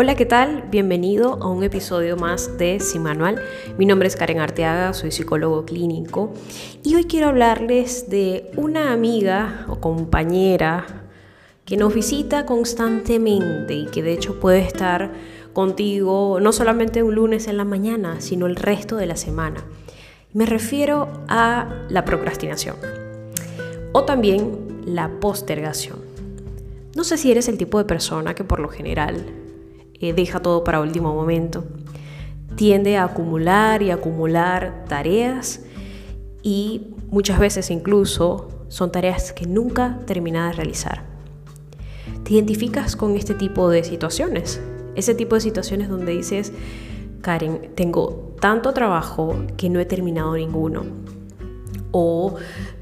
Hola, ¿qué tal? Bienvenido a un episodio más de Sin Manual. Mi nombre es Karen Arteaga, soy psicólogo clínico y hoy quiero hablarles de una amiga o compañera que nos visita constantemente y que de hecho puede estar contigo no solamente un lunes en la mañana, sino el resto de la semana. Me refiero a la procrastinación o también la postergación. No sé si eres el tipo de persona que por lo general eh, deja todo para último momento. Tiende a acumular y acumular tareas y muchas veces incluso son tareas que nunca termina de realizar. ¿Te identificas con este tipo de situaciones? Ese tipo de situaciones donde dices, Karen, tengo tanto trabajo que no he terminado ninguno. O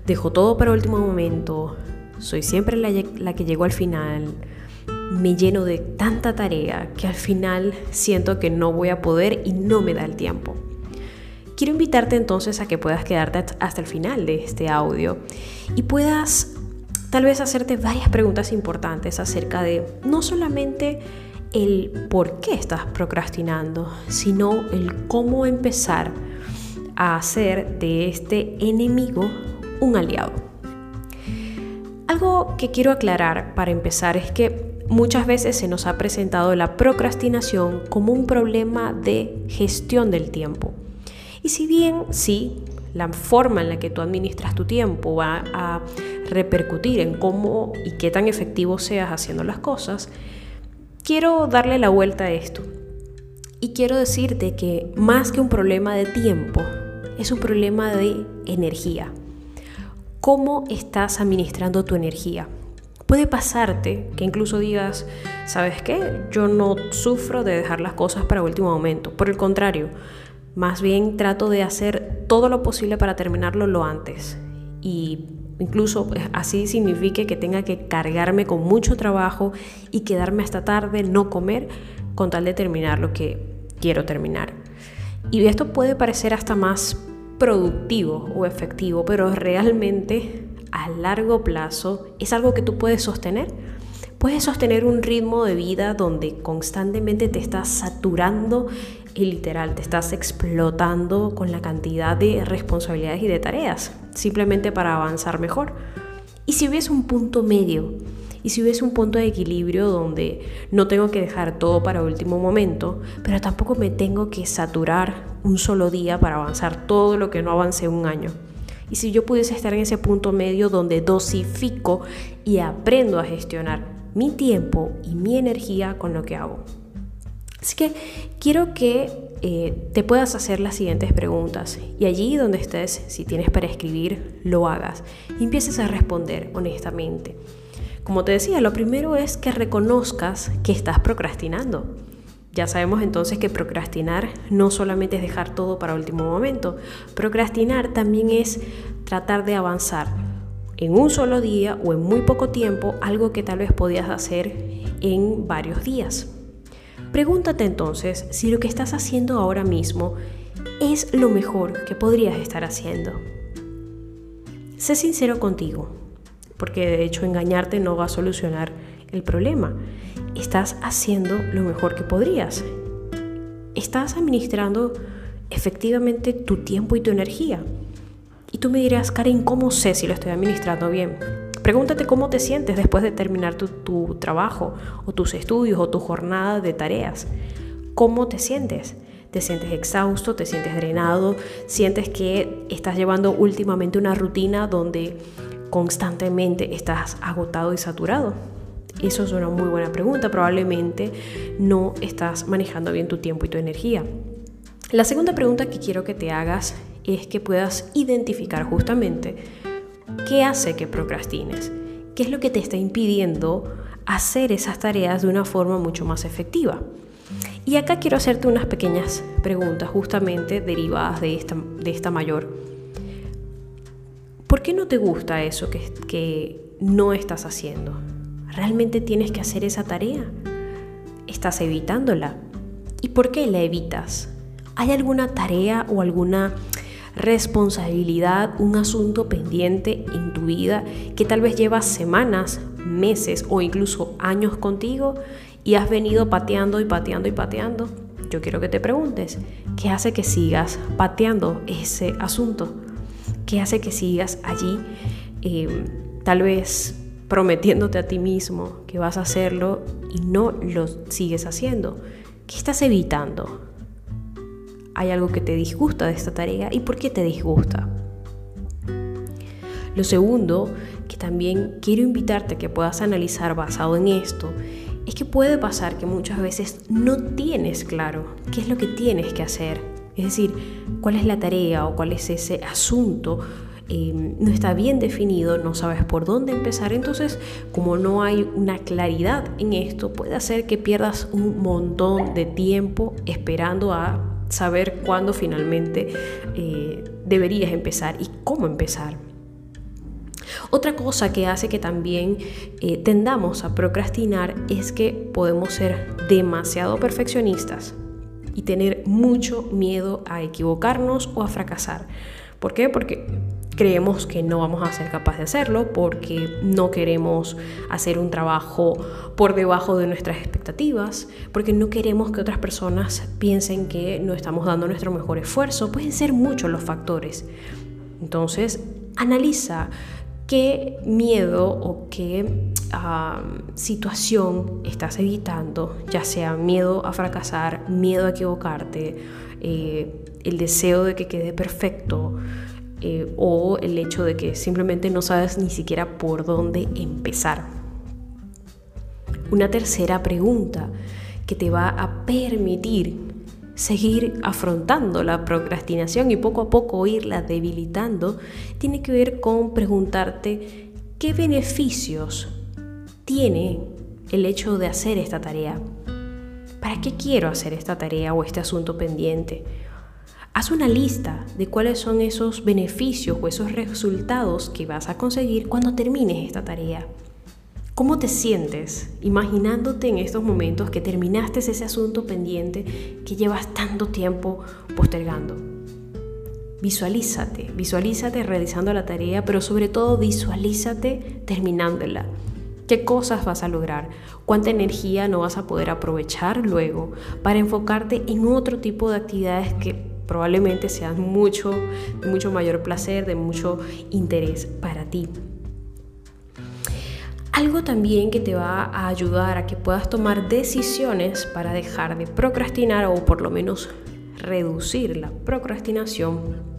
dejo todo para último momento, soy siempre la, la que llego al final, me lleno de tanta tarea que al final siento que no voy a poder y no me da el tiempo. Quiero invitarte entonces a que puedas quedarte hasta el final de este audio y puedas tal vez hacerte varias preguntas importantes acerca de no solamente el por qué estás procrastinando, sino el cómo empezar a hacer de este enemigo un aliado. Algo que quiero aclarar para empezar es que Muchas veces se nos ha presentado la procrastinación como un problema de gestión del tiempo. Y si bien sí, la forma en la que tú administras tu tiempo va a repercutir en cómo y qué tan efectivo seas haciendo las cosas, quiero darle la vuelta a esto. Y quiero decirte que más que un problema de tiempo, es un problema de energía. ¿Cómo estás administrando tu energía? Puede pasarte que incluso digas, ¿sabes qué? Yo no sufro de dejar las cosas para último momento. Por el contrario, más bien trato de hacer todo lo posible para terminarlo lo antes. Y incluso pues, así signifique que tenga que cargarme con mucho trabajo y quedarme hasta tarde, no comer, con tal de terminar lo que quiero terminar. Y esto puede parecer hasta más productivo o efectivo, pero realmente a largo plazo es algo que tú puedes sostener. Puedes sostener un ritmo de vida donde constantemente te estás saturando y literal te estás explotando con la cantidad de responsabilidades y de tareas, simplemente para avanzar mejor. Y si hubiese un punto medio, y si hubiese un punto de equilibrio donde no tengo que dejar todo para último momento, pero tampoco me tengo que saturar un solo día para avanzar todo lo que no avancé un año. Y si yo pudiese estar en ese punto medio donde dosifico y aprendo a gestionar mi tiempo y mi energía con lo que hago. Así que quiero que eh, te puedas hacer las siguientes preguntas y allí donde estés, si tienes para escribir, lo hagas y empieces a responder honestamente. Como te decía, lo primero es que reconozcas que estás procrastinando. Ya sabemos entonces que procrastinar no solamente es dejar todo para último momento, procrastinar también es tratar de avanzar en un solo día o en muy poco tiempo algo que tal vez podías hacer en varios días. Pregúntate entonces si lo que estás haciendo ahora mismo es lo mejor que podrías estar haciendo. Sé sincero contigo, porque de hecho engañarte no va a solucionar el problema estás haciendo lo mejor que podrías. Estás administrando efectivamente tu tiempo y tu energía. Y tú me dirás, Karen, ¿cómo sé si lo estoy administrando bien? Pregúntate cómo te sientes después de terminar tu, tu trabajo o tus estudios o tu jornada de tareas. ¿Cómo te sientes? ¿Te sientes exhausto? ¿Te sientes drenado? ¿Sientes que estás llevando últimamente una rutina donde constantemente estás agotado y saturado? Eso es una muy buena pregunta. Probablemente no estás manejando bien tu tiempo y tu energía. La segunda pregunta que quiero que te hagas es que puedas identificar justamente qué hace que procrastines, qué es lo que te está impidiendo hacer esas tareas de una forma mucho más efectiva. Y acá quiero hacerte unas pequeñas preguntas justamente derivadas de esta, de esta mayor. ¿Por qué no te gusta eso que, que no estás haciendo? ¿Realmente tienes que hacer esa tarea? ¿Estás evitándola? ¿Y por qué la evitas? ¿Hay alguna tarea o alguna responsabilidad, un asunto pendiente en tu vida que tal vez llevas semanas, meses o incluso años contigo y has venido pateando y pateando y pateando, yo quiero que te preguntes, ¿qué hace que sigas pateando ese asunto? ¿Qué hace que sigas allí, em, tal vez prometiéndote a ti mismo que vas a hacerlo y no lo sigues haciendo? ¿Qué estás evitando? ¿Hay algo que te disgusta de esta tarea y por qué te disgusta? Lo segundo que también quiero invitarte a que puedas analizar basado en esto es que puede pasar que muchas veces no tienes claro qué es lo que tienes que hacer. Es decir, cuál es la tarea o cuál es ese asunto. Em, no está bien definido, no sabes por dónde empezar. Entonces, como no hay una claridad en esto, puede hacer que pierdas un montón de tiempo esperando a saber cuándo finalmente eh, deberías empezar y cómo empezar. Otra cosa que hace que también eh, tendamos a procrastinar es que podemos ser demasiado perfeccionistas y tener mucho miedo a equivocarnos o a fracasar. ¿Por qué? Porque creemos que no vamos a ser capaces de hacerlo, porque no queremos hacer un trabajo por debajo de nuestras expectativas, porque no queremos que otras personas piensen que no estamos dando nuestro mejor esfuerzo. Pueden ser muchos los factores. Entonces, analiza qué miedo o qué situación estás evitando, ya sea miedo a fracasar, miedo a equivocarte, eh, el deseo de que quede perfecto eh, o el hecho de que simplemente no sabes ni siquiera por dónde empezar. Una tercera pregunta que te va a permitir seguir afrontando la procrastinación y poco a poco irla debilitando, tiene que ver con preguntarte qué beneficios tiene el hecho de hacer esta tarea. ¿Para qué quiero hacer esta tarea o este asunto pendiente? Haz una lista de cuáles son esos beneficios o esos resultados que vas a conseguir cuando termines esta tarea. ¿Cómo te sientes imaginándote en estos momentos que terminaste ese asunto pendiente que llevas tanto tiempo postergando? Visualízate, visualízate realizando la tarea, pero sobre todo visualízate terminándola. ¿Qué cosas vas a lograr? ¿Cuánta energía no vas a poder aprovechar luego para enfocarte en otro tipo de actividades que probablemente sean mucho, de mucho mayor placer, de mucho interés para ti? Algo también que te va a ayudar a que puedas tomar decisiones para dejar de procrastinar o por lo menos reducir la procrastinación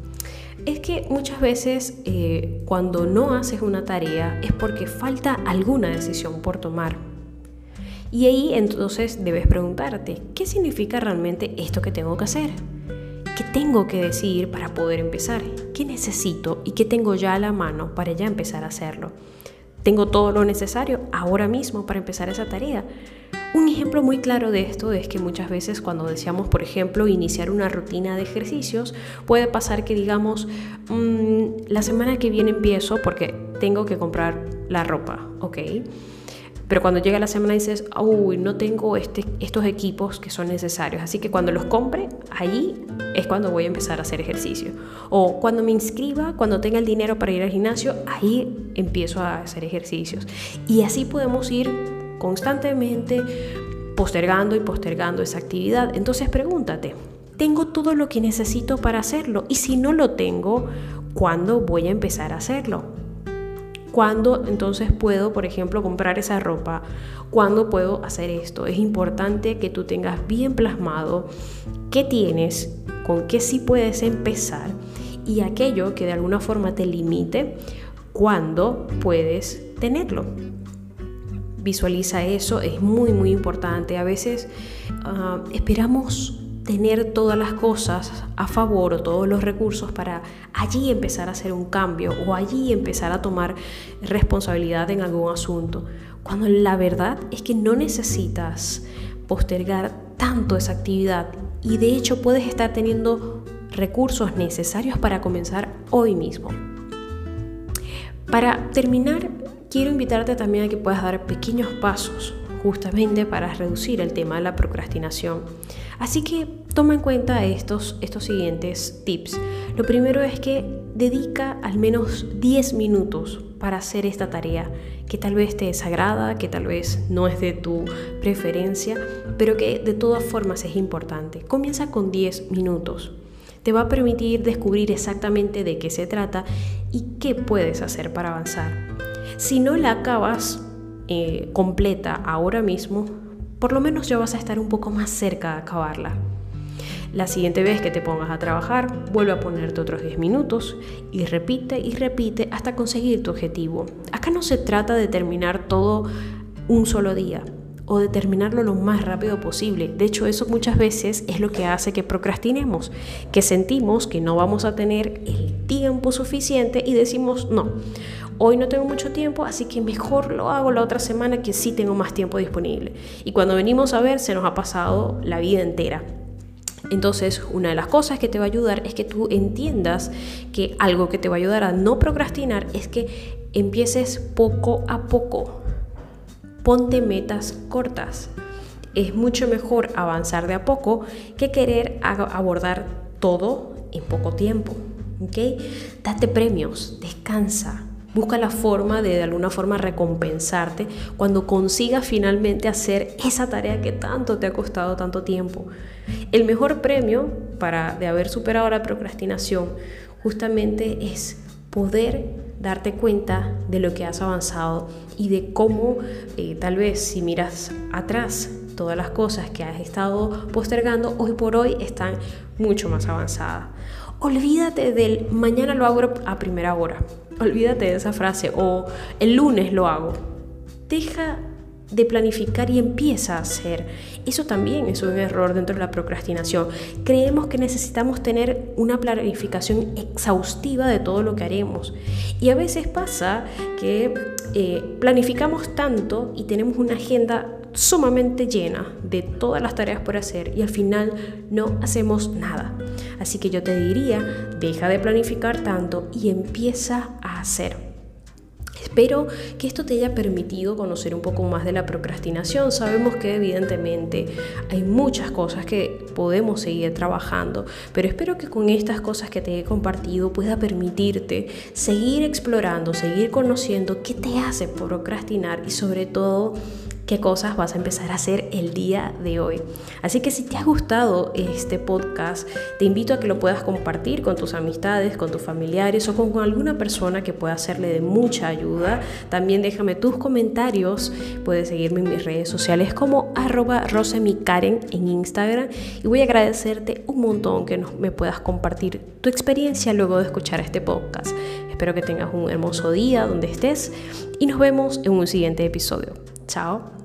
es que muchas veces eh, cuando no haces una tarea es porque falta alguna decisión por tomar. Y ahí entonces debes preguntarte, ¿qué significa realmente esto que tengo que hacer? ¿Qué tengo que decir para poder empezar? ¿Qué necesito y qué tengo ya a la mano para ya empezar a hacerlo? Tengo todo lo necesario ahora mismo para empezar esa tarea. Un ejemplo muy claro de esto es que muchas veces cuando deseamos, por ejemplo, iniciar una rutina de ejercicios, puede pasar que digamos, mm, la semana que viene empiezo porque tengo que comprar la ropa, ¿ok? Pero cuando llega la semana dices, uy, no tengo este, estos equipos que son necesarios. Así que cuando los compre, ahí es cuando voy a empezar a hacer ejercicio. O cuando me inscriba, cuando tenga el dinero para ir al gimnasio, ahí empiezo a hacer ejercicios. Y así podemos ir constantemente postergando y postergando esa actividad. Entonces pregúntate, ¿tengo todo lo que necesito para hacerlo? Y si no lo tengo, ¿cuándo voy a empezar a hacerlo? ¿Cuándo entonces puedo, por ejemplo, comprar esa ropa? ¿Cuándo puedo hacer esto? Es importante que tú tengas bien plasmado qué tienes, con qué sí puedes empezar y aquello que de alguna forma te limite, cuándo puedes tenerlo. Visualiza eso, es muy muy importante. A veces ah, esperamos tener todas las cosas a favor o todos los recursos para allí empezar a hacer un cambio o allí empezar a tomar responsabilidad en algún asunto. Cuando la verdad es que no necesitas postergar tanto esa actividad y de hecho puedes estar teniendo recursos necesarios para comenzar hoy mismo. Para terminar, quiero invitarte también a que puedas dar pequeños pasos justamente para reducir el tema de la procrastinación. Así que toma en cuenta estos, estos siguientes tips. Lo primero es que dedica al menos 10 minutos para hacer esta tarea que tal vez te desagrada, que tal vez no es de tu preferencia, pero que de todas formas es importante. Comienza con 10 minutos. Te va a permitir descubrir exactamente de qué se trata y qué puedes hacer para avanzar. Si no la acabas eh, completa ahora mismo, por lo menos ya vas a estar un poco más cerca de acabarla. La siguiente vez que te pongas a trabajar, vuelve a ponerte otros 10 minutos y repite y repite hasta conseguir tu objetivo. Acá no se trata de terminar todo un solo día o de terminarlo lo más rápido posible. De hecho, eso muchas veces es lo que hace que procrastinemos, que sentimos que no vamos a tener el tiempo suficiente y decimos, no, hoy no tengo mucho tiempo, así que mejor lo hago la otra semana que sí tengo más tiempo disponible. Y cuando venimos a ver, se nos ha pasado la vida entera. Entonces, una de las cosas que te va a ayudar es que tú entiendas que algo que te va a ayudar a no procrastinar es que empieces poco a poco. Ponte metas cortas. Es mucho mejor avanzar de a poco que querer abordar todo en poco tiempo. ¿ok? Date premios, descansa, Busca la forma de de alguna forma recompensarte cuando consigas finalmente hacer esa tarea que tanto te ha costado tanto tiempo. El mejor premio para de haber superado la procrastinación justamente es poder darte cuenta de lo que has avanzado y de cómo eh, tal vez si miras atrás todas las cosas que has estado postergando hoy por hoy están mucho más avanzadas. Olvídate del mañana lo hago a primera hora. Olvídate de esa frase o el lunes lo hago. Deja de planificar y empieza a hacer. Eso también es un error dentro de la procrastinación. Creemos que necesitamos tener una planificación exhaustiva de todo lo que haremos. Y a veces pasa que eh, planificamos tanto y tenemos una agenda sumamente llena de todas las tareas por hacer y al final no hacemos nada. Así que yo te diría, deja de planificar tanto y empieza a hacer. Espero que esto te haya permitido conocer un poco más de la procrastinación. Sabemos que evidentemente hay muchas cosas que podemos seguir trabajando, pero espero que con estas cosas que te he compartido pueda permitirte seguir explorando, seguir conociendo qué te hace procrastinar y sobre todo qué cosas vas a empezar a hacer el día de hoy. Así que si te ha gustado este podcast, te invito a que lo puedas compartir con tus amistades, con tus familiares o con alguna persona que pueda hacerle de mucha ayuda. También déjame tus comentarios, puedes seguirme en mis redes sociales como arroba rosemicaren en Instagram y voy a agradecerte un montón que me puedas compartir tu experiencia luego de escuchar este podcast. Espero que tengas un hermoso día donde estés y nos vemos en un siguiente episodio. Chao.